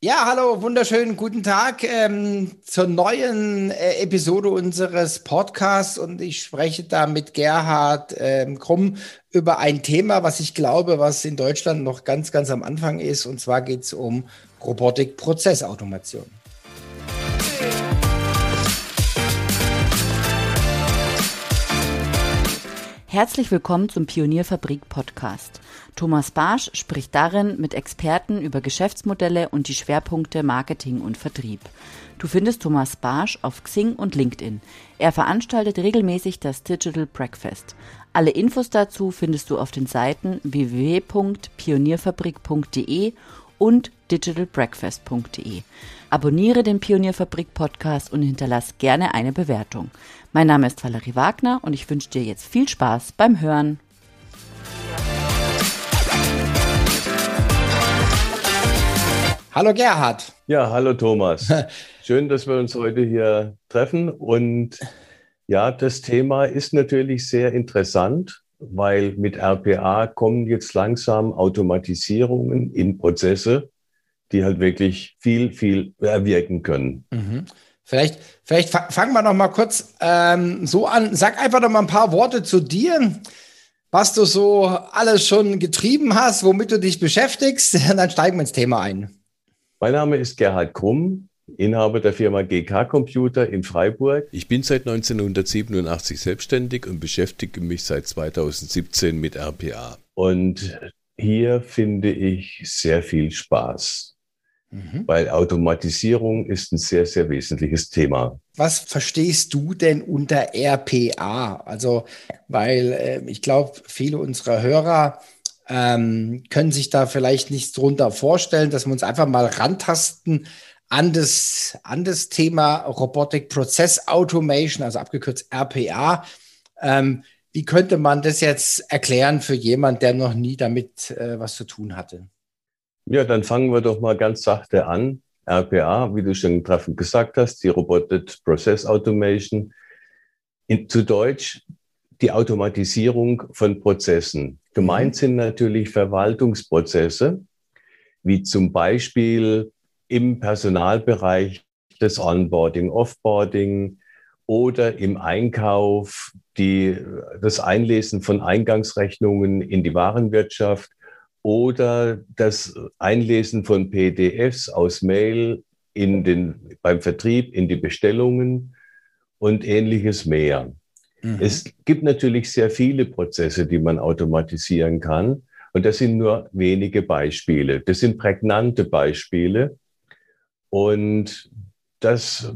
Ja, hallo, wunderschönen guten Tag ähm, zur neuen äh, Episode unseres Podcasts und ich spreche da mit Gerhard ähm, Krumm über ein Thema, was ich glaube, was in Deutschland noch ganz, ganz am Anfang ist und zwar geht es um Robotik-Prozessautomation. Herzlich willkommen zum Pionierfabrik Podcast. Thomas Barsch spricht darin mit Experten über Geschäftsmodelle und die Schwerpunkte Marketing und Vertrieb. Du findest Thomas Barsch auf Xing und LinkedIn. Er veranstaltet regelmäßig das Digital Breakfast. Alle Infos dazu findest du auf den Seiten www.pionierfabrik.de und digitalbreakfast.de. Abonniere den Pionierfabrik Podcast und hinterlass gerne eine Bewertung. Mein Name ist Valerie Wagner und ich wünsche dir jetzt viel Spaß beim Hören. Hallo Gerhard. Ja, hallo Thomas. Schön, dass wir uns heute hier treffen. Und ja, das Thema ist natürlich sehr interessant, weil mit RPA kommen jetzt langsam Automatisierungen in Prozesse, die halt wirklich viel, viel erwirken können. Mhm. Vielleicht, vielleicht fangen wir noch mal kurz ähm, so an. Sag einfach noch mal ein paar Worte zu dir, was du so alles schon getrieben hast, womit du dich beschäftigst. Dann steigen wir ins Thema ein. Mein Name ist Gerhard Krumm, Inhaber der Firma GK Computer in Freiburg. Ich bin seit 1987 selbstständig und beschäftige mich seit 2017 mit RPA. Und hier finde ich sehr viel Spaß. Mhm. Weil Automatisierung ist ein sehr, sehr wesentliches Thema. Was verstehst du denn unter RPA? Also, weil äh, ich glaube, viele unserer Hörer ähm, können sich da vielleicht nichts drunter vorstellen, dass wir uns einfach mal rantasten an das, an das Thema Robotic Process Automation, also abgekürzt RPA. Ähm, wie könnte man das jetzt erklären für jemand, der noch nie damit äh, was zu tun hatte? Ja, dann fangen wir doch mal ganz sachte an. RPA, wie du schon treffend gesagt hast, die Roboted Process Automation. In, zu Deutsch die Automatisierung von Prozessen. Gemeint mhm. sind natürlich Verwaltungsprozesse, wie zum Beispiel im Personalbereich das Onboarding, Offboarding oder im Einkauf die, das Einlesen von Eingangsrechnungen in die Warenwirtschaft oder das Einlesen von PDFs aus Mail in den, beim Vertrieb in die Bestellungen und ähnliches mehr. Mhm. Es gibt natürlich sehr viele Prozesse, die man automatisieren kann. Und das sind nur wenige Beispiele. Das sind prägnante Beispiele. Und das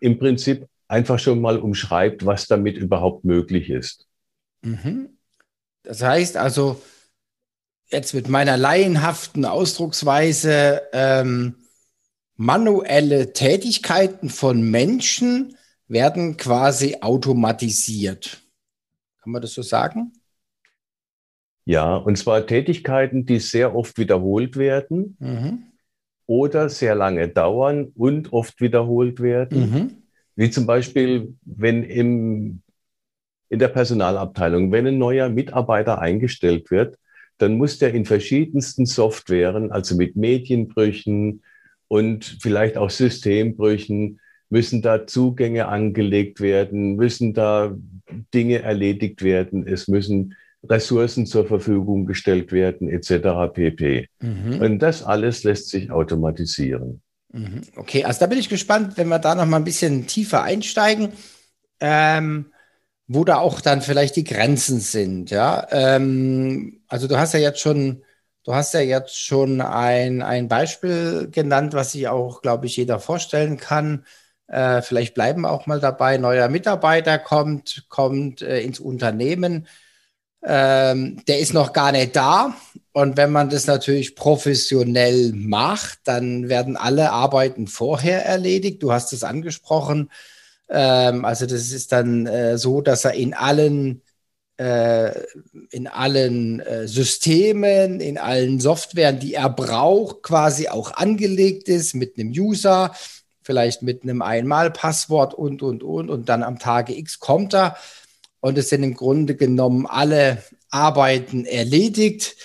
im Prinzip einfach schon mal umschreibt, was damit überhaupt möglich ist. Mhm. Das heißt also, jetzt mit meiner laienhaften Ausdrucksweise, ähm, manuelle Tätigkeiten von Menschen werden quasi automatisiert. Kann man das so sagen? Ja, und zwar Tätigkeiten, die sehr oft wiederholt werden mhm. oder sehr lange dauern und oft wiederholt werden. Mhm. Wie zum Beispiel, wenn im, in der Personalabteilung, wenn ein neuer Mitarbeiter eingestellt wird, dann muss der in verschiedensten Softwaren, also mit Medienbrüchen und vielleicht auch Systembrüchen, müssen da Zugänge angelegt werden, müssen da Dinge erledigt werden, es müssen Ressourcen zur Verfügung gestellt werden, etc. pp. Mhm. Und das alles lässt sich automatisieren. Mhm. Okay, also da bin ich gespannt, wenn wir da noch mal ein bisschen tiefer einsteigen, ähm, wo da auch dann vielleicht die Grenzen sind. Ja, ähm, also du hast ja jetzt schon, du hast ja jetzt schon ein, ein Beispiel genannt, was sich auch, glaube ich, jeder vorstellen kann. Äh, vielleicht bleiben wir auch mal dabei. Neuer Mitarbeiter kommt, kommt äh, ins Unternehmen. Ähm, der ist noch gar nicht da. Und wenn man das natürlich professionell macht, dann werden alle Arbeiten vorher erledigt. Du hast es angesprochen. Ähm, also das ist dann äh, so, dass er in allen äh, in allen äh, Systemen, in allen Softwaren, die er braucht, quasi auch angelegt ist mit einem User, vielleicht mit einem Einmalpasswort und, und, und. Und dann am Tage X kommt er. Und es sind im Grunde genommen alle Arbeiten erledigt.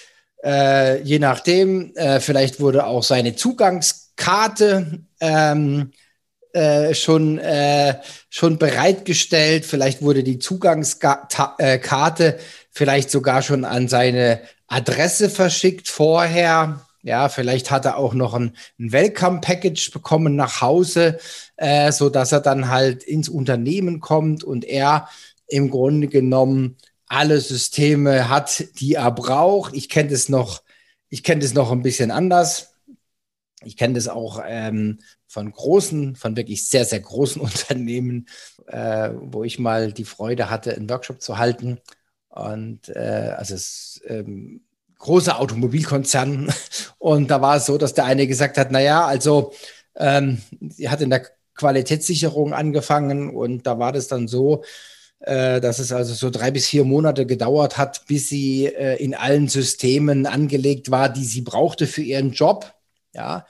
Äh, je nachdem, äh, vielleicht wurde auch seine Zugangskarte ähm, äh, schon, äh, schon bereitgestellt. Vielleicht wurde die Zugangskarte äh, vielleicht sogar schon an seine Adresse verschickt vorher. Ja, vielleicht hat er auch noch ein, ein Welcome-Package bekommen nach Hause, äh, so er dann halt ins Unternehmen kommt und er im Grunde genommen alle Systeme hat, die er braucht. Ich kenne das noch, ich kenne das noch ein bisschen anders. Ich kenne das auch ähm, von großen, von wirklich sehr, sehr großen Unternehmen, äh, wo ich mal die Freude hatte, einen Workshop zu halten. Und äh, also es ähm, große Automobilkonzern. Und da war es so, dass der eine gesagt hat, naja, also ähm, sie hat in der Qualitätssicherung angefangen und da war das dann so, äh, dass es also so drei bis vier Monate gedauert hat, bis sie äh, in allen Systemen angelegt war, die sie brauchte für ihren Job. Ja,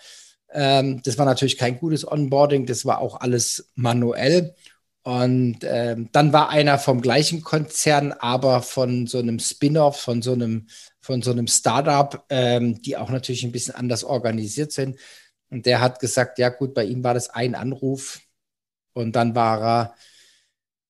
ähm, das war natürlich kein gutes Onboarding, das war auch alles manuell. Und ähm, dann war einer vom gleichen Konzern, aber von so einem Spin-off, von so einem, von so einem Startup, ähm, die auch natürlich ein bisschen anders organisiert sind. Und der hat gesagt, ja gut, bei ihm war das ein Anruf und dann war er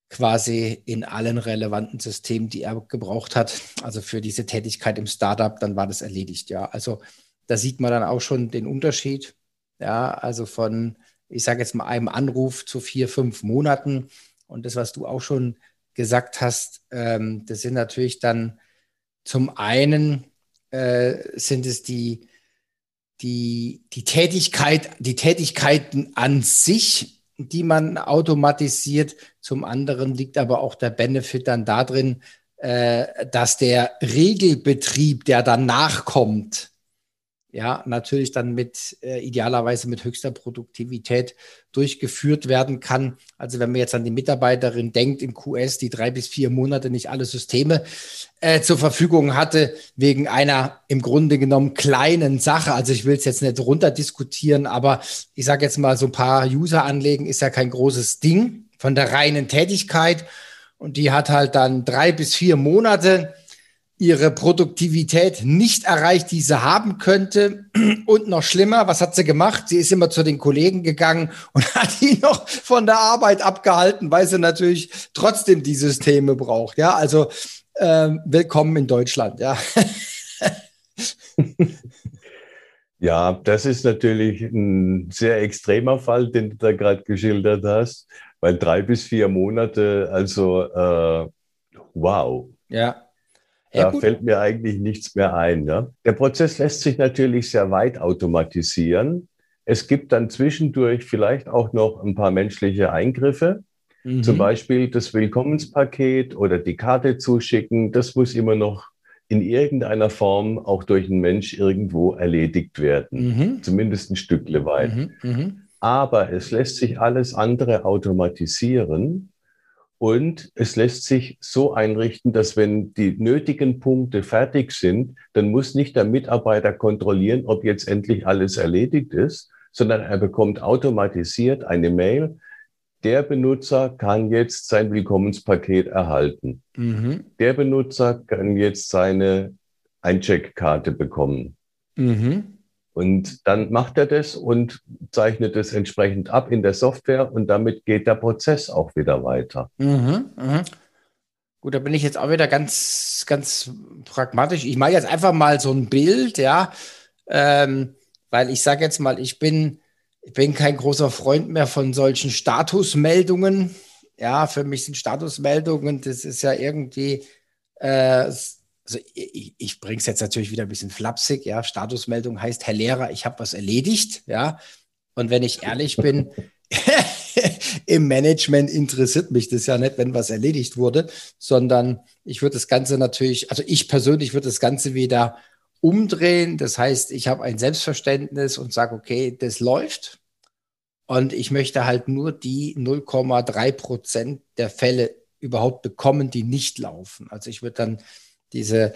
quasi in allen relevanten Systemen, die er gebraucht hat, also für diese Tätigkeit im Startup, dann war das erledigt, ja. Also da sieht man dann auch schon den Unterschied. Ja, also von, ich sage jetzt mal, einem Anruf zu vier, fünf Monaten. Und das, was du auch schon gesagt hast, ähm, das sind natürlich dann zum einen äh, sind es die, die, die Tätigkeit, die Tätigkeiten an sich, die man automatisiert. Zum anderen liegt aber auch der Benefit dann darin, äh, dass der Regelbetrieb, der danach kommt, ja, natürlich dann mit äh, idealerweise mit höchster Produktivität durchgeführt werden kann. Also wenn man jetzt an die Mitarbeiterin denkt im QS, die drei bis vier Monate nicht alle Systeme äh, zur Verfügung hatte, wegen einer im Grunde genommen kleinen Sache. Also ich will es jetzt nicht runterdiskutieren, aber ich sage jetzt mal, so ein paar User anlegen ist ja kein großes Ding von der reinen Tätigkeit. Und die hat halt dann drei bis vier Monate ihre Produktivität nicht erreicht, die sie haben könnte. Und noch schlimmer, was hat sie gemacht? Sie ist immer zu den Kollegen gegangen und hat die noch von der Arbeit abgehalten, weil sie natürlich trotzdem die Systeme braucht. Ja, also äh, willkommen in Deutschland. Ja. ja, das ist natürlich ein sehr extremer Fall, den du da gerade geschildert hast, weil drei bis vier Monate, also äh, wow. Ja. Da ja, fällt mir eigentlich nichts mehr ein. Ja? Der Prozess lässt sich natürlich sehr weit automatisieren. Es gibt dann zwischendurch vielleicht auch noch ein paar menschliche Eingriffe. Mhm. Zum Beispiel das Willkommenspaket oder die Karte zuschicken. Das muss immer noch in irgendeiner Form auch durch einen Mensch irgendwo erledigt werden. Mhm. Zumindest ein Stückle weit. Mhm. mhm. Aber es lässt sich alles andere automatisieren. Und es lässt sich so einrichten, dass wenn die nötigen Punkte fertig sind, dann muss nicht der Mitarbeiter kontrollieren, ob jetzt endlich alles erledigt ist, sondern er bekommt automatisiert eine Mail. Der Benutzer kann jetzt sein Willkommenspaket erhalten. Mhm. Der Benutzer kann jetzt seine Eincheckkarte bekommen. Mhm. Und dann macht er das und zeichnet es entsprechend ab in der Software und damit geht der Prozess auch wieder weiter. Mhm, mh. Gut, da bin ich jetzt auch wieder ganz, ganz pragmatisch. Ich mache jetzt einfach mal so ein Bild, ja, ähm, weil ich sage jetzt mal, ich bin, ich bin kein großer Freund mehr von solchen Statusmeldungen. Ja, für mich sind Statusmeldungen, das ist ja irgendwie äh, also ich, ich bringe es jetzt natürlich wieder ein bisschen flapsig, ja. Statusmeldung heißt, Herr Lehrer, ich habe was erledigt, ja. Und wenn ich ehrlich bin, im Management interessiert mich das ja nicht, wenn was erledigt wurde, sondern ich würde das Ganze natürlich, also ich persönlich würde das Ganze wieder umdrehen. Das heißt, ich habe ein Selbstverständnis und sage, okay, das läuft. Und ich möchte halt nur die 0,3 Prozent der Fälle überhaupt bekommen, die nicht laufen. Also ich würde dann diese,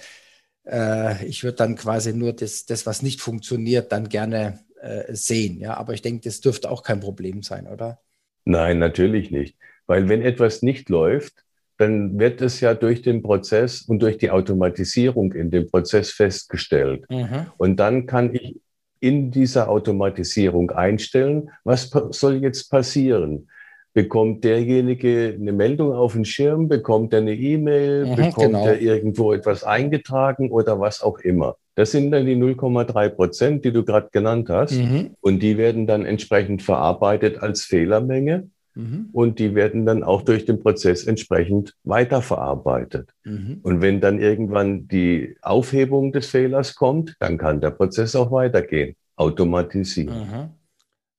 äh, ich würde dann quasi nur das, das, was nicht funktioniert, dann gerne äh, sehen. Ja, aber ich denke, das dürfte auch kein Problem sein, oder? Nein, natürlich nicht. Weil wenn etwas nicht läuft, dann wird es ja durch den Prozess und durch die Automatisierung in dem Prozess festgestellt. Mhm. Und dann kann ich in dieser Automatisierung einstellen, was soll jetzt passieren? Bekommt derjenige eine Meldung auf den Schirm? Bekommt er eine E-Mail? Mhm, bekommt genau. er irgendwo etwas eingetragen oder was auch immer? Das sind dann die 0,3 Prozent, die du gerade genannt hast. Mhm. Und die werden dann entsprechend verarbeitet als Fehlermenge. Mhm. Und die werden dann auch durch den Prozess entsprechend weiterverarbeitet. Mhm. Und wenn dann irgendwann die Aufhebung des Fehlers kommt, dann kann der Prozess auch weitergehen, automatisieren. Mhm.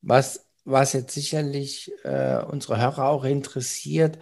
Was was jetzt sicherlich äh, unsere Hörer auch interessiert.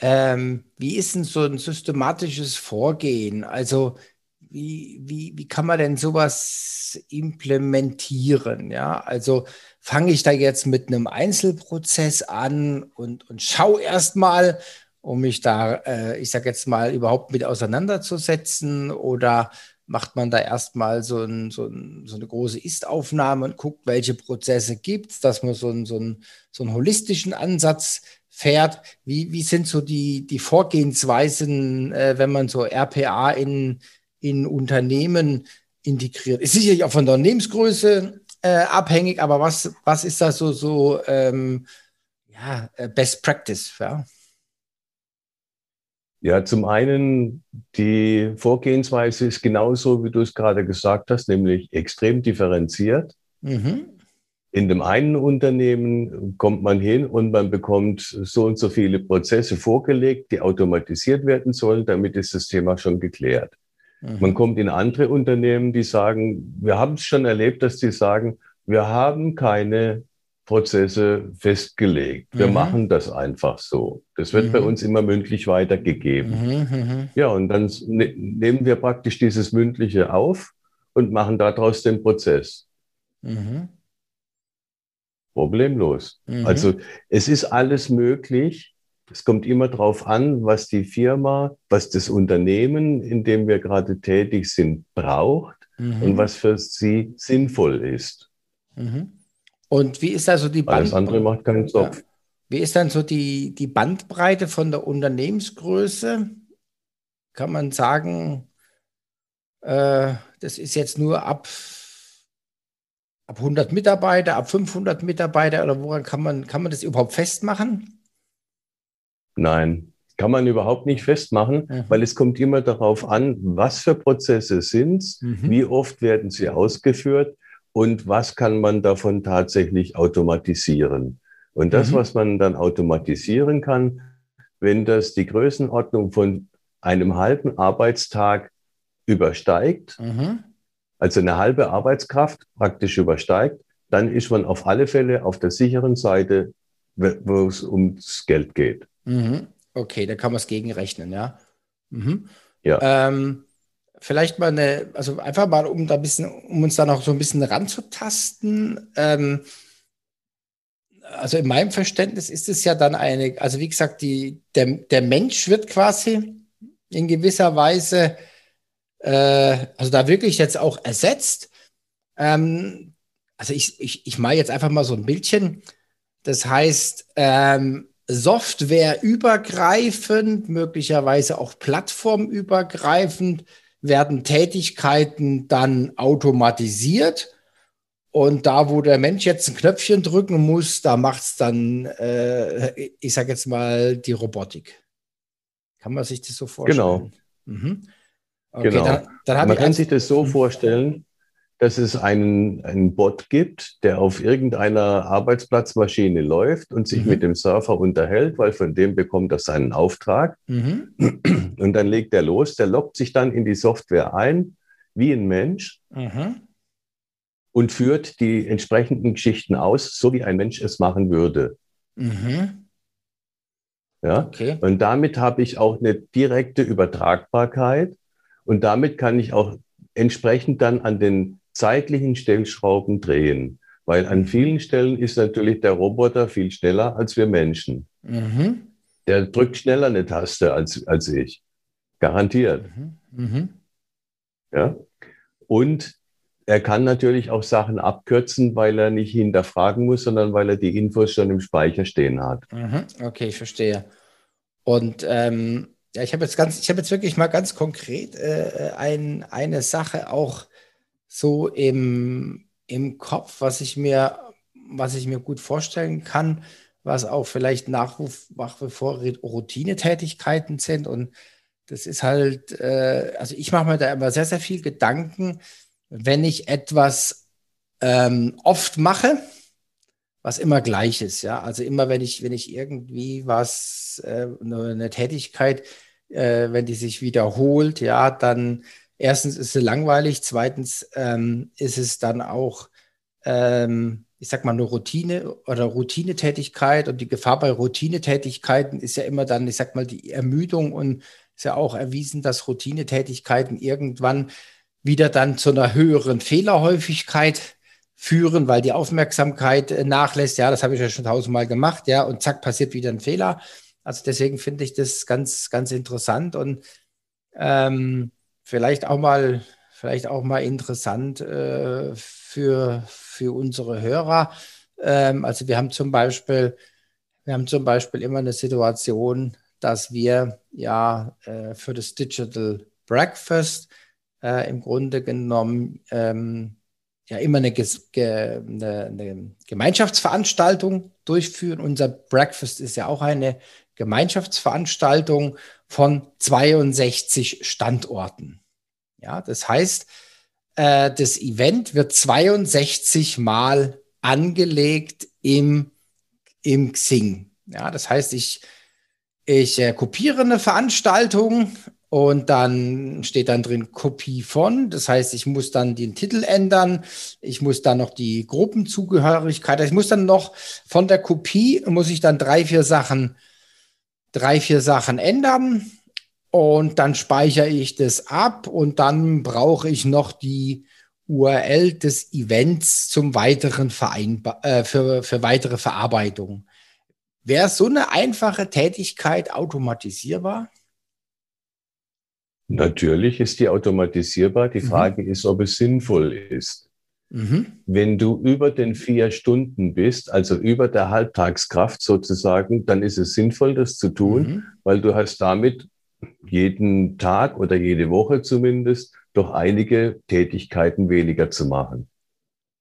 Ähm, wie ist denn so ein systematisches Vorgehen? Also wie, wie, wie kann man denn sowas implementieren? Ja, also fange ich da jetzt mit einem Einzelprozess an und, und schaue erstmal, um mich da, äh, ich sage jetzt mal, überhaupt mit auseinanderzusetzen oder macht man da erstmal so, ein, so, ein, so eine große Ist-Aufnahme und guckt, welche Prozesse gibt es, dass man so, ein, so, ein, so einen holistischen Ansatz fährt. Wie, wie sind so die, die Vorgehensweisen, äh, wenn man so RPA in, in Unternehmen integriert? Ist sicherlich auch von der Unternehmensgröße äh, abhängig, aber was, was ist da so, so ähm, ja, äh, Best Practice? Ja? Ja, zum einen, die Vorgehensweise ist genauso, wie du es gerade gesagt hast, nämlich extrem differenziert. Mhm. In dem einen Unternehmen kommt man hin und man bekommt so und so viele Prozesse vorgelegt, die automatisiert werden sollen. Damit ist das Thema schon geklärt. Mhm. Man kommt in andere Unternehmen, die sagen, wir haben es schon erlebt, dass die sagen, wir haben keine Prozesse festgelegt. Wir mhm. machen das einfach so. Das wird mhm. bei uns immer mündlich weitergegeben. Mhm, mhm. Ja, und dann ne nehmen wir praktisch dieses Mündliche auf und machen daraus den Prozess. Mhm. Problemlos. Mhm. Also es ist alles möglich. Es kommt immer darauf an, was die Firma, was das Unternehmen, in dem wir gerade tätig sind, braucht und was für sie sinnvoll ist. Mhm. Und wie ist da so die Bandbreite? Alles andere macht keinen Zopf. Ja. Wie ist dann so die, die Bandbreite von der Unternehmensgröße? Kann man sagen, äh, das ist jetzt nur ab, ab 100 Mitarbeiter, ab 500 Mitarbeiter oder woran kann man, kann man das überhaupt festmachen? Nein, kann man überhaupt nicht festmachen, mhm. weil es kommt immer darauf an, was für Prozesse sind es, mhm. wie oft werden sie ausgeführt und was kann man davon tatsächlich automatisieren. Und das, mhm. was man dann automatisieren kann, wenn das die Größenordnung von einem halben Arbeitstag übersteigt, mhm. also eine halbe Arbeitskraft praktisch übersteigt, dann ist man auf alle Fälle auf der sicheren Seite, wo es ums Geld geht. Mhm. Okay, da kann man es gegenrechnen, ja. Mhm. Ja. Ähm, vielleicht mal eine, also einfach mal, um da ein bisschen, um uns da noch so ein bisschen ranzutasten. Ähm, also in meinem Verständnis ist es ja dann eine, also wie gesagt, die, der, der Mensch wird quasi in gewisser Weise, äh, also da wirklich jetzt auch ersetzt. Ähm, also ich, ich, ich mache jetzt einfach mal so ein Bildchen. Das heißt, ähm, softwareübergreifend, möglicherweise auch plattformübergreifend werden Tätigkeiten dann automatisiert. Und da, wo der Mensch jetzt ein Knöpfchen drücken muss, da macht es dann, äh, ich sage jetzt mal, die Robotik. Kann man sich das so vorstellen? Genau. Mhm. Okay, genau. Dann, dann man kann sich das so vorstellen, dass es einen, einen Bot gibt, der auf irgendeiner Arbeitsplatzmaschine läuft und sich mhm. mit dem Surfer unterhält, weil von dem bekommt er seinen Auftrag. Mhm. Und dann legt er los, der lockt sich dann in die Software ein, wie ein Mensch, mhm. und führt die entsprechenden Geschichten aus, so wie ein Mensch es machen würde. Mhm. Ja? Okay. Und damit habe ich auch eine direkte Übertragbarkeit und damit kann ich auch entsprechend dann an den zeitlichen Stellschrauben drehen. Weil an vielen Stellen ist natürlich der Roboter viel schneller als wir Menschen. Mhm. Der drückt schneller eine Taste als, als ich. Garantiert. Mhm. Mhm. Ja. Und er kann natürlich auch Sachen abkürzen, weil er nicht hinterfragen muss, sondern weil er die Infos schon im Speicher stehen hat. Mhm. Okay, ich verstehe. Und ähm, ja, ich habe jetzt ganz, ich habe jetzt wirklich mal ganz konkret äh, ein, eine Sache auch so im, im Kopf, was ich mir, was ich mir gut vorstellen kann, was auch vielleicht nach, nach wie vor Routinetätigkeiten sind. Und das ist halt, äh, also ich mache mir da immer sehr, sehr viel Gedanken, wenn ich etwas ähm, oft mache, was immer gleich ist, ja. Also immer, wenn ich, wenn ich irgendwie was, äh, eine Tätigkeit, äh, wenn die sich wiederholt, ja, dann erstens ist sie langweilig, zweitens ähm, ist es dann auch, ähm, ich sag mal, eine Routine oder Routinetätigkeit und die Gefahr bei Routinetätigkeiten ist ja immer dann, ich sag mal, die Ermüdung und ist ja auch erwiesen, dass Routinetätigkeiten irgendwann wieder dann zu einer höheren Fehlerhäufigkeit führen, weil die Aufmerksamkeit äh, nachlässt. Ja, das habe ich ja schon tausendmal gemacht, ja, und zack, passiert wieder ein Fehler. Also deswegen finde ich das ganz, ganz interessant und ähm, vielleicht auch mal, vielleicht auch mal interessant äh, für, für unsere Hörer. Ähm, also wir haben zum Beispiel, wir haben zum Beispiel immer eine Situation, dass wir ja äh, für das Digital Breakfast äh, im Grunde genommen ähm, ja immer eine, eine, eine, Gemeinschaftsveranstaltung durchführen. Unser Breakfast ist ja auch eine Gemeinschaftsveranstaltung von 62 Standorten. Ja, das heißt, äh, das Event wird 62 Mal angelegt im, im Xing. Ja, das heißt, ich, ich äh, kopiere eine Veranstaltung und dann steht dann drin Kopie von. Das heißt, ich muss dann den Titel ändern. Ich muss dann noch die Gruppenzugehörigkeit. Ich muss dann noch von der Kopie muss ich dann drei, vier Sachen, drei, vier Sachen ändern. Und dann speichere ich das ab und dann brauche ich noch die URL des Events zum weiteren Vereinba äh, für, für weitere Verarbeitung. Wäre so eine einfache Tätigkeit automatisierbar? Natürlich ist die automatisierbar. Die mhm. Frage mhm. ist, ob es sinnvoll ist. Mhm. Wenn du über den vier Stunden bist, also über der Halbtagskraft sozusagen, dann ist es sinnvoll, das zu tun, mhm. weil du hast damit jeden Tag oder jede Woche zumindest doch einige Tätigkeiten weniger zu machen.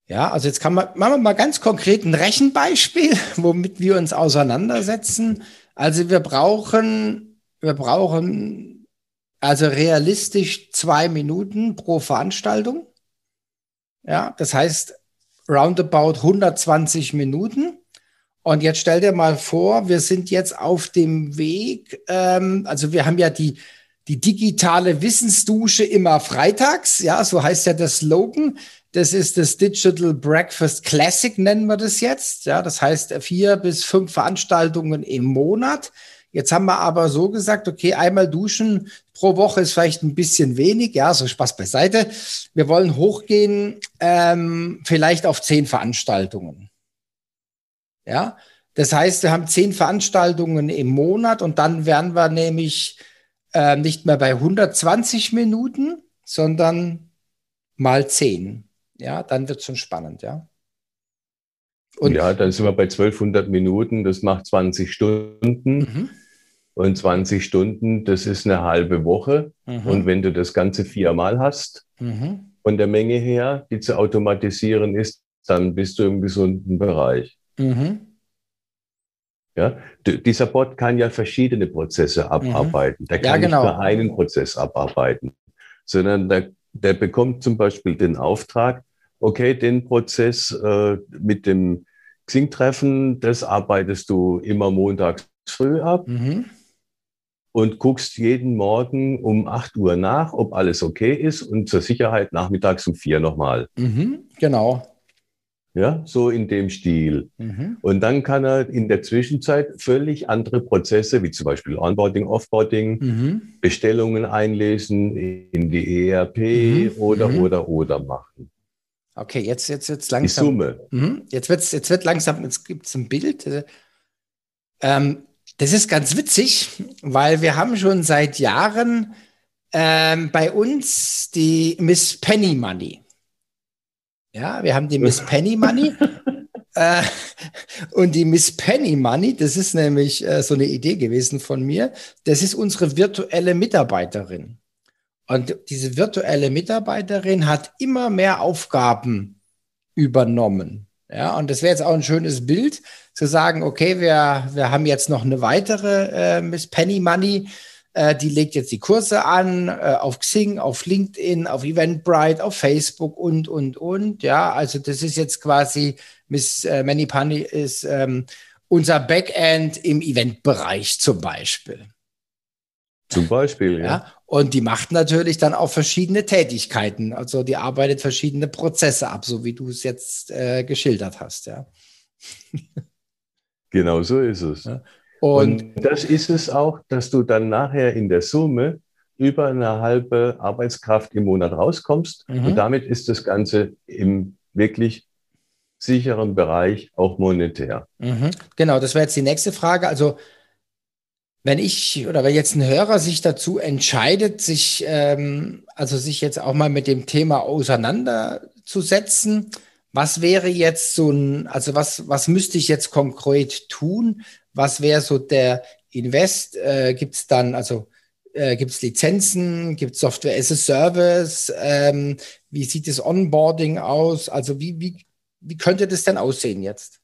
Ja, also jetzt kann man, machen wir mal ganz konkret ein Rechenbeispiel, womit wir uns auseinandersetzen. Also wir brauchen, wir brauchen also realistisch zwei Minuten pro Veranstaltung. Ja, das heißt roundabout 120 Minuten. Und jetzt stell dir mal vor, wir sind jetzt auf dem Weg. Ähm, also wir haben ja die, die digitale Wissensdusche immer freitags. Ja, so heißt ja der Slogan. Das ist das Digital Breakfast Classic, nennen wir das jetzt. Ja, das heißt vier bis fünf Veranstaltungen im Monat. Jetzt haben wir aber so gesagt, okay, einmal duschen pro Woche ist vielleicht ein bisschen wenig, ja, so Spaß beiseite. Wir wollen hochgehen, ähm, vielleicht auf zehn Veranstaltungen. Ja, das heißt, wir haben zehn Veranstaltungen im Monat und dann wären wir nämlich äh, nicht mehr bei 120 Minuten, sondern mal zehn. Ja, dann wird es schon spannend, ja. Und ja, dann sind wir bei 1200 Minuten, das macht 20 Stunden. Mhm. Und 20 Stunden, das ist eine halbe Woche. Mhm. Und wenn du das Ganze viermal hast, mhm. von der Menge her, die zu automatisieren ist, dann bist du im gesunden Bereich. Mhm. Ja, dieser Bot kann ja verschiedene Prozesse mhm. abarbeiten. Der kann ja, genau. nicht nur einen Prozess abarbeiten, sondern der, der bekommt zum Beispiel den Auftrag, okay, den Prozess äh, mit dem Xing-Treffen, das arbeitest du immer montags früh ab. Mhm und guckst jeden Morgen um 8 Uhr nach, ob alles okay ist und zur Sicherheit nachmittags um 4 nochmal. Mhm, genau. Ja, so in dem Stil. Mhm. Und dann kann er in der Zwischenzeit völlig andere Prozesse, wie zum Beispiel Onboarding, Offboarding, mhm. Bestellungen einlesen in die ERP mhm. oder, mhm. oder, oder machen. Okay, jetzt, jetzt, jetzt langsam. Die Summe. Mhm. Jetzt, wird's, jetzt wird langsam, jetzt gibt es ein Bild. Ähm, das ist ganz witzig, weil wir haben schon seit Jahren ähm, bei uns die Miss Penny Money. Ja, wir haben die Miss Penny Money. äh, Und die Miss Penny Money, das ist nämlich äh, so eine Idee gewesen von mir, das ist unsere virtuelle Mitarbeiterin. Und diese virtuelle Mitarbeiterin hat immer mehr Aufgaben übernommen. Ja, und das wäre jetzt auch ein schönes Bild, zu sagen, okay, wir, wir haben jetzt noch eine weitere äh, Miss Penny Money, äh, die legt jetzt die Kurse an äh, auf Xing, auf LinkedIn, auf Eventbrite, auf Facebook und, und, und. Ja, also das ist jetzt quasi, Miss äh, Manipani ist ähm, unser Backend im Eventbereich zum Beispiel. Zum Beispiel, ja. ja. Und die macht natürlich dann auch verschiedene Tätigkeiten. Also die arbeitet verschiedene Prozesse ab, so wie du es jetzt äh, geschildert hast, ja. Genau so ist es. Ja. Und, und das ist es auch, dass du dann nachher in der Summe über eine halbe Arbeitskraft im Monat rauskommst. Mhm. Und damit ist das Ganze im wirklich sicheren Bereich auch monetär. Mhm. Genau, das wäre jetzt die nächste Frage. Also wenn ich oder wenn jetzt ein Hörer sich dazu entscheidet, sich ähm, also sich jetzt auch mal mit dem Thema auseinanderzusetzen, was wäre jetzt so ein, also was was müsste ich jetzt konkret tun, was wäre so der Invest? Äh, gibt es dann, also äh, gibt es Lizenzen, gibt es Software as a Service? Ähm, wie sieht das Onboarding aus? Also wie, wie, wie könnte das denn aussehen jetzt?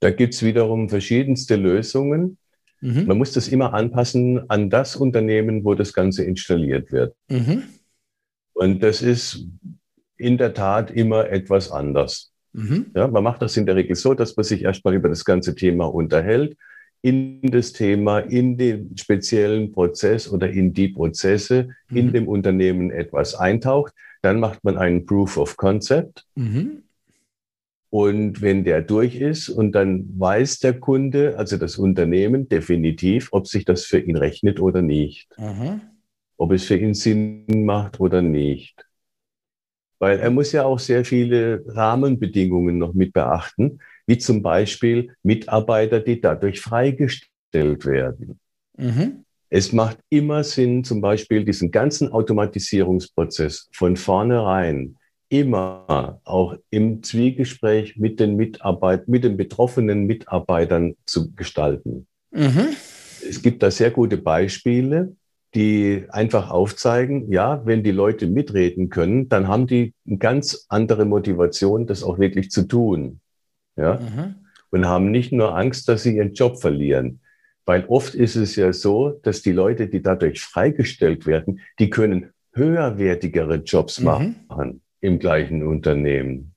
Da gibt es wiederum verschiedenste Lösungen. Mhm. Man muss das immer anpassen an das Unternehmen, wo das Ganze installiert wird. Mhm. Und das ist in der Tat immer etwas anders. Mhm. Ja, man macht das in der Regel so, dass man sich erstmal über das ganze Thema unterhält, in das Thema, in den speziellen Prozess oder in die Prozesse mhm. in dem Unternehmen etwas eintaucht. Dann macht man einen Proof of Concept. Mhm. Und wenn der durch ist und dann weiß der Kunde, also das Unternehmen definitiv, ob sich das für ihn rechnet oder nicht. Mhm. Ob es für ihn Sinn macht oder nicht. Weil er muss ja auch sehr viele Rahmenbedingungen noch mit beachten, wie zum Beispiel Mitarbeiter, die dadurch freigestellt werden. Mhm. Es macht immer Sinn, zum Beispiel diesen ganzen Automatisierungsprozess von vornherein immer auch im Zwiegespräch mit den Mitarbeit mit den betroffenen Mitarbeitern zu gestalten. Mhm. Es gibt da sehr gute Beispiele die einfach aufzeigen, ja, wenn die Leute mitreden können, dann haben die eine ganz andere Motivation, das auch wirklich zu tun. Ja? Mhm. Und haben nicht nur Angst, dass sie ihren Job verlieren. Weil oft ist es ja so, dass die Leute, die dadurch freigestellt werden, die können höherwertigere Jobs mhm. machen im gleichen Unternehmen.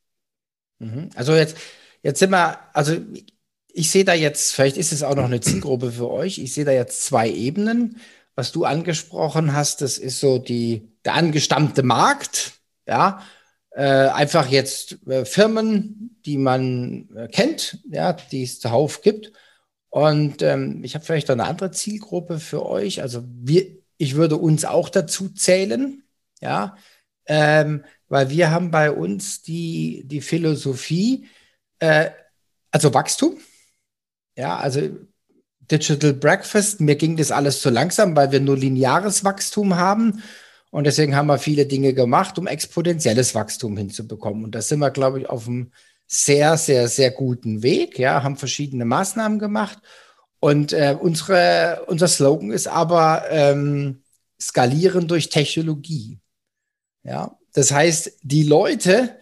Mhm. Also jetzt, jetzt sind wir, also ich sehe da jetzt, vielleicht ist es auch noch eine Zielgruppe für euch, ich sehe da jetzt zwei Ebenen was du angesprochen hast, das ist so die, der angestammte Markt, ja, äh, einfach jetzt äh, Firmen, die man äh, kennt, ja, die es zuhauf gibt. Und ähm, ich habe vielleicht eine andere Zielgruppe für euch. Also wir, ich würde uns auch dazu zählen, ja, ähm, weil wir haben bei uns die, die Philosophie, äh, also Wachstum. Ja, also Digital Breakfast. Mir ging das alles zu langsam, weil wir nur lineares Wachstum haben. Und deswegen haben wir viele Dinge gemacht, um exponentielles Wachstum hinzubekommen. Und da sind wir, glaube ich, auf einem sehr, sehr, sehr guten Weg. Ja, haben verschiedene Maßnahmen gemacht. Und äh, unsere, unser Slogan ist aber ähm, skalieren durch Technologie. Ja, das heißt, die Leute,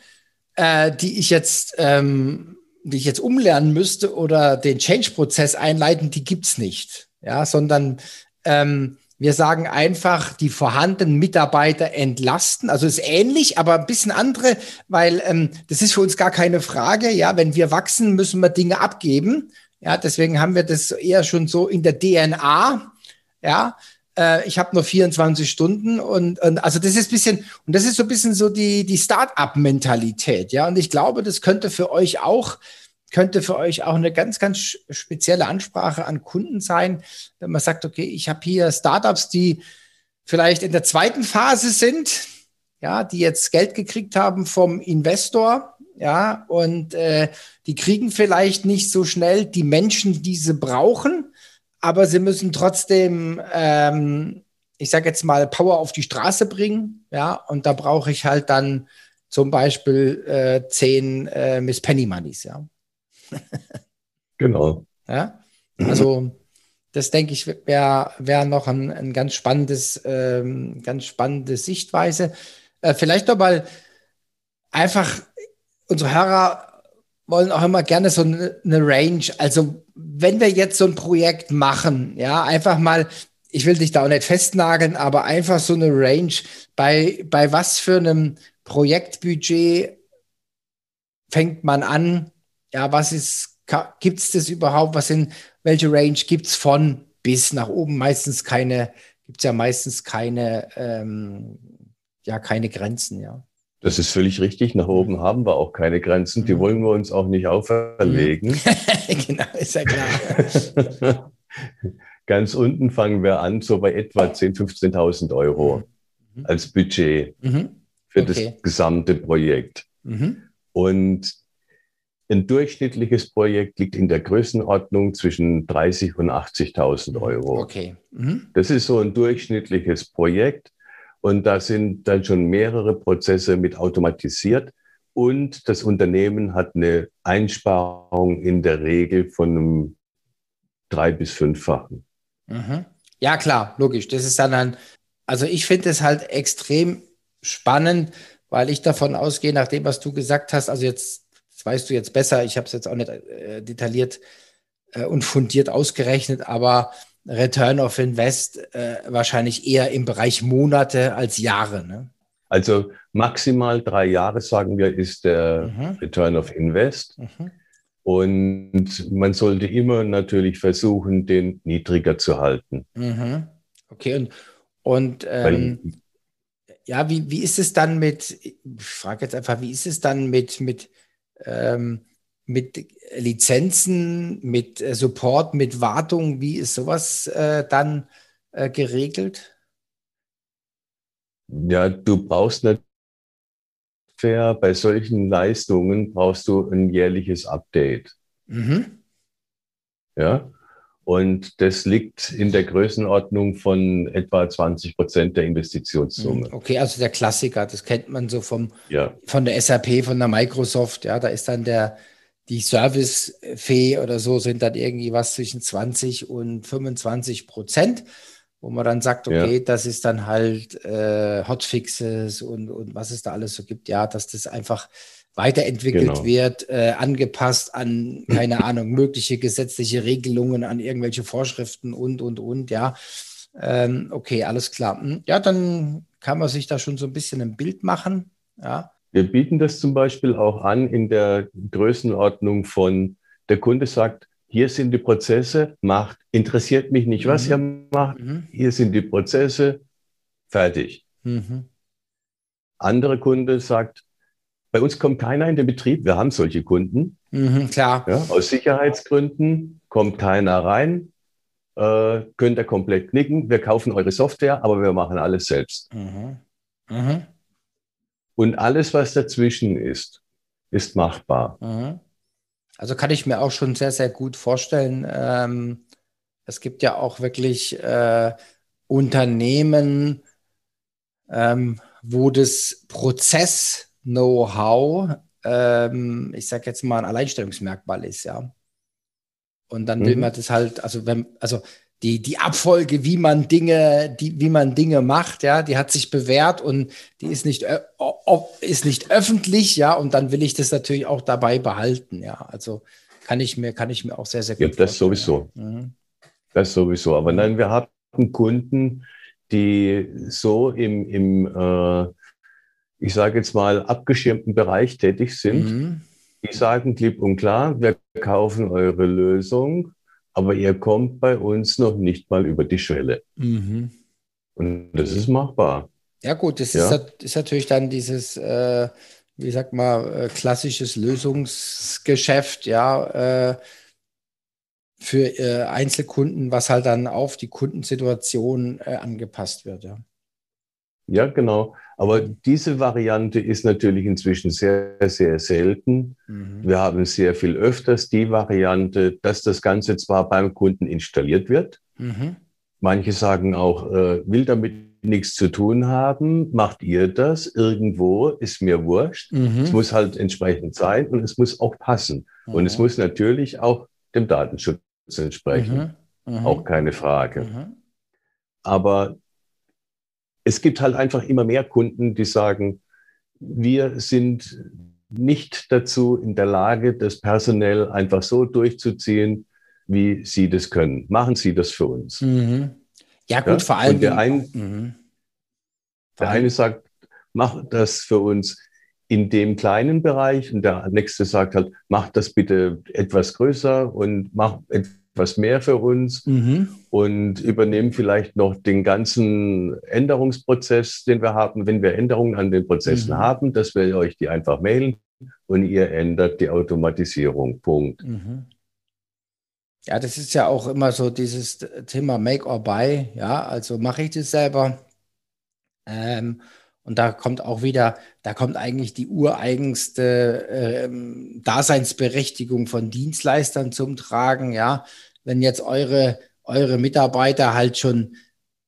äh, die ich jetzt ähm, die ich jetzt umlernen müsste oder den Change-Prozess einleiten, die gibt's nicht. Ja, sondern ähm, wir sagen einfach, die vorhandenen Mitarbeiter entlasten. Also ist ähnlich, aber ein bisschen andere, weil ähm, das ist für uns gar keine Frage. Ja, wenn wir wachsen, müssen wir Dinge abgeben. Ja, deswegen haben wir das eher schon so in der DNA. Ja, äh, ich habe nur 24 Stunden und, und also das ist bisschen und das ist so ein bisschen so die die Start-up-Mentalität, ja. Und ich glaube, das könnte für euch auch könnte für euch auch eine ganz ganz spezielle Ansprache an Kunden sein, wenn man sagt, okay, ich habe hier Startups, die vielleicht in der zweiten Phase sind, ja, die jetzt Geld gekriegt haben vom Investor, ja, und äh, die kriegen vielleicht nicht so schnell die Menschen, die sie brauchen aber sie müssen trotzdem, ähm, ich sage jetzt mal, Power auf die Straße bringen. Ja, und da brauche ich halt dann zum Beispiel äh, zehn äh, Miss Penny Moneys. Ja. genau. Ja, also das denke ich wäre wär noch ein, ein ganz spannendes, ähm, ganz spannende Sichtweise. Äh, vielleicht noch mal einfach unsere Hörer wollen auch immer gerne so eine, Range. Also wenn wir jetzt so ein Projekt machen, ja, einfach mal, ich will dich da auch nicht festnageln, aber einfach so eine Range, bei, bei was für einem Projektbudget fängt man an? Ja, was ist, gibt es das überhaupt? Was sind, welche Range gibt es von bis nach oben? Meistens keine, gibt es ja meistens keine, ähm, ja, keine Grenzen, ja. Das ist völlig richtig. Nach oben haben wir auch keine Grenzen. Die mhm. wollen wir uns auch nicht auferlegen. genau, ist ja klar. Ganz unten fangen wir an, so bei etwa 10.000, 15.000 Euro mhm. als Budget mhm. für okay. das gesamte Projekt. Mhm. Und ein durchschnittliches Projekt liegt in der Größenordnung zwischen 30.000 und 80.000 mhm. Euro. Okay. Mhm. Das ist so ein durchschnittliches Projekt. Und da sind dann schon mehrere Prozesse mit automatisiert. Und das Unternehmen hat eine Einsparung in der Regel von einem drei- bis fünffachen. Mhm. Ja, klar, logisch. Das ist dann ein, also ich finde es halt extrem spannend, weil ich davon ausgehe, nach dem, was du gesagt hast, also jetzt, das weißt du jetzt besser, ich habe es jetzt auch nicht äh, detailliert äh, und fundiert ausgerechnet, aber Return of Invest äh, wahrscheinlich eher im Bereich Monate als Jahre. Ne? Also maximal drei Jahre, sagen wir, ist der mhm. Return of Invest. Mhm. Und man sollte immer natürlich versuchen, den niedriger zu halten. Mhm. Okay, und, und ähm, ja, wie, wie ist es dann mit, ich frage jetzt einfach, wie ist es dann mit, mit ähm, mit Lizenzen, mit äh, Support, mit Wartung, wie ist sowas äh, dann äh, geregelt? Ja, du brauchst nicht bei solchen Leistungen brauchst du ein jährliches Update. Mhm. Ja, und das liegt in der Größenordnung von etwa 20 Prozent der Investitionssumme. Mhm. Okay, also der Klassiker, das kennt man so vom, ja. von der SAP, von der Microsoft. Ja, da ist dann der, die Service-Fee oder so sind dann irgendwie was zwischen 20 und 25 Prozent, wo man dann sagt, okay, ja. das ist dann halt äh, Hotfixes und, und was es da alles so gibt, ja, dass das einfach weiterentwickelt genau. wird, äh, angepasst an, keine Ahnung, mögliche gesetzliche Regelungen, an irgendwelche Vorschriften und, und, und, ja. Ähm, okay, alles klar. Hm, ja, dann kann man sich da schon so ein bisschen ein Bild machen, ja. Wir bieten das zum Beispiel auch an in der Größenordnung von, der Kunde sagt, hier sind die Prozesse, macht, interessiert mich nicht, was mhm. ihr macht, mhm. hier sind die Prozesse, fertig. Mhm. Andere Kunde sagt, bei uns kommt keiner in den Betrieb, wir haben solche Kunden. Mhm, klar. Ja, aus Sicherheitsgründen kommt keiner rein, äh, könnt ihr komplett knicken, wir kaufen eure Software, aber wir machen alles selbst. Mhm. Und alles, was dazwischen ist, ist machbar. Mhm. Also kann ich mir auch schon sehr, sehr gut vorstellen. Ähm, es gibt ja auch wirklich äh, Unternehmen, ähm, wo das Prozess-Know-how, ähm, ich sage jetzt mal, ein Alleinstellungsmerkmal ist, ja. Und dann will mhm. man das halt, also wenn, also die, die Abfolge, wie man Dinge, die, wie man Dinge macht, ja, die hat sich bewährt und die ist nicht, ist nicht öffentlich, ja, und dann will ich das natürlich auch dabei behalten, ja. Also kann ich mir, kann ich mir auch sehr, sehr gut ja, das sowieso. Ja. Mhm. Das sowieso. Aber nein, wir haben Kunden, die so im, im äh, ich sage jetzt mal, abgeschirmten Bereich tätig sind. Mhm. Die sagen klipp und klar, wir kaufen eure Lösung aber ihr kommt bei uns noch nicht mal über die Schwelle. Mhm. Und das ist machbar. Ja, gut, das ja. Ist, ist, natürlich dann dieses, äh, wie sagt man, äh, klassisches Lösungsgeschäft, ja, äh, für äh, Einzelkunden, was halt dann auf die Kundensituation äh, angepasst wird, ja. Ja, genau. Aber diese Variante ist natürlich inzwischen sehr, sehr selten. Mhm. Wir haben sehr viel öfters die Variante, dass das Ganze zwar beim Kunden installiert wird. Mhm. Manche sagen auch, äh, will damit nichts zu tun haben, macht ihr das irgendwo, ist mir wurscht. Mhm. Es muss halt entsprechend sein und es muss auch passen. Mhm. Und es muss natürlich auch dem Datenschutz entsprechen. Mhm. Mhm. Auch keine Frage. Mhm. Aber es gibt halt einfach immer mehr Kunden, die sagen, wir sind nicht dazu in der Lage, das personell einfach so durchzuziehen, wie Sie das können. Machen Sie das für uns. Mhm. Ja, gut, ja? vor allem. Und der, ein, mhm. der eine sagt, mach das für uns in dem kleinen Bereich und der nächste sagt halt, mach das bitte etwas größer und mach etwas mehr für uns mhm. und übernehmen vielleicht noch den ganzen Änderungsprozess, den wir haben, wenn wir Änderungen an den Prozessen mhm. haben, dass wir euch die einfach mailen und ihr ändert die Automatisierung. Punkt. Mhm. Ja, das ist ja auch immer so dieses Thema Make or Buy. Ja, also mache ich das selber. Ähm, und da kommt auch wieder, da kommt eigentlich die ureigenste ähm, Daseinsberechtigung von Dienstleistern zum Tragen. Ja, wenn jetzt eure, eure Mitarbeiter halt schon,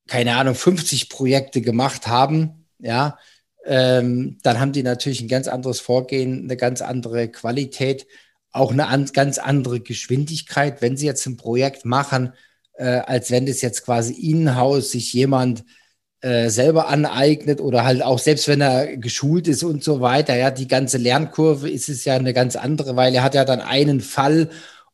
keine Ahnung, 50 Projekte gemacht haben, ja, ähm, dann haben die natürlich ein ganz anderes Vorgehen, eine ganz andere Qualität, auch eine an, ganz andere Geschwindigkeit, wenn sie jetzt ein Projekt machen, äh, als wenn das jetzt quasi in-house sich jemand äh, selber aneignet oder halt auch selbst wenn er geschult ist und so weiter. Ja, die ganze Lernkurve ist es ja eine ganz andere, weil er hat ja dann einen Fall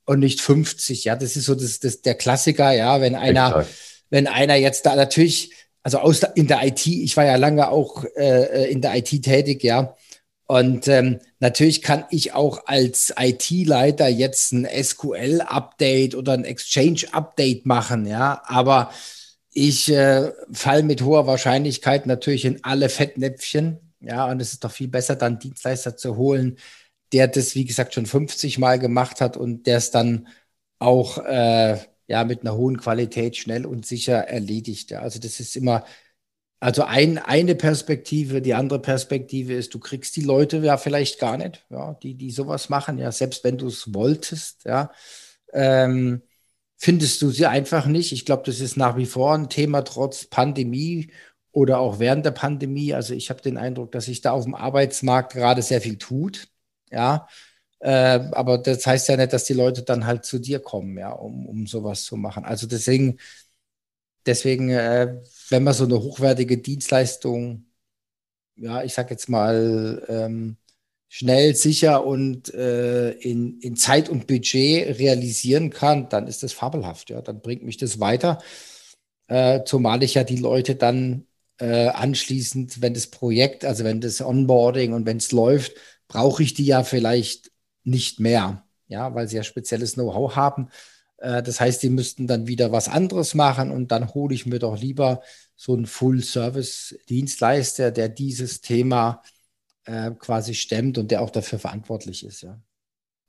und nicht 50. Ja, das ist so das, das der Klassiker. Ja, wenn einer, Exakt. wenn einer jetzt da natürlich also aus der, in der IT, ich war ja lange auch äh, in der IT tätig, ja. Und ähm, natürlich kann ich auch als IT-Leiter jetzt ein SQL-Update oder ein Exchange-Update machen, ja. Aber ich äh, fall mit hoher Wahrscheinlichkeit natürlich in alle Fettnäpfchen, ja. Und es ist doch viel besser, dann Dienstleister zu holen, der das, wie gesagt, schon 50 Mal gemacht hat und der es dann auch äh, ja mit einer hohen Qualität schnell und sicher erledigt. Also das ist immer, also ein, eine Perspektive, die andere Perspektive ist, du kriegst die Leute ja vielleicht gar nicht, ja, die, die sowas machen, ja, selbst wenn du es wolltest, ja, ähm, findest du sie einfach nicht. Ich glaube, das ist nach wie vor ein Thema trotz Pandemie oder auch während der Pandemie. Also ich habe den Eindruck, dass sich da auf dem Arbeitsmarkt gerade sehr viel tut, ja. Äh, aber das heißt ja nicht, dass die Leute dann halt zu dir kommen, ja, um, um sowas zu machen. Also deswegen, deswegen, äh, wenn man so eine hochwertige Dienstleistung, ja, ich sag jetzt mal, ähm, schnell, sicher und äh, in, in Zeit und Budget realisieren kann, dann ist das fabelhaft, ja. Dann bringt mich das weiter. Äh, zumal ich ja die Leute dann äh, anschließend, wenn das Projekt, also wenn das Onboarding und wenn es läuft, brauche ich die ja vielleicht nicht mehr, ja, weil sie ja spezielles Know-how haben. Äh, das heißt, die müssten dann wieder was anderes machen und dann hole ich mir doch lieber so einen Full-Service-Dienstleister, der dieses Thema äh, quasi stemmt und der auch dafür verantwortlich ist. Ja.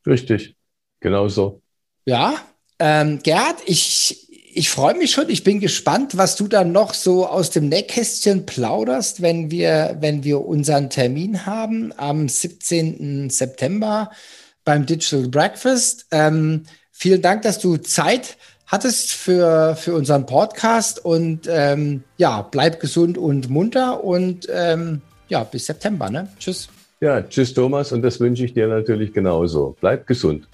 Richtig, genau so. Ja, ähm, Gerd, ich, ich freue mich schon. Ich bin gespannt, was du dann noch so aus dem Nähkästchen plauderst, wenn wir, wenn wir unseren Termin haben am 17. September beim Digital Breakfast. Ähm, vielen Dank, dass du Zeit hattest für, für unseren Podcast und ähm, ja, bleib gesund und munter und ähm, ja, bis September. Ne? Tschüss. Ja, tschüss Thomas und das wünsche ich dir natürlich genauso. Bleib gesund.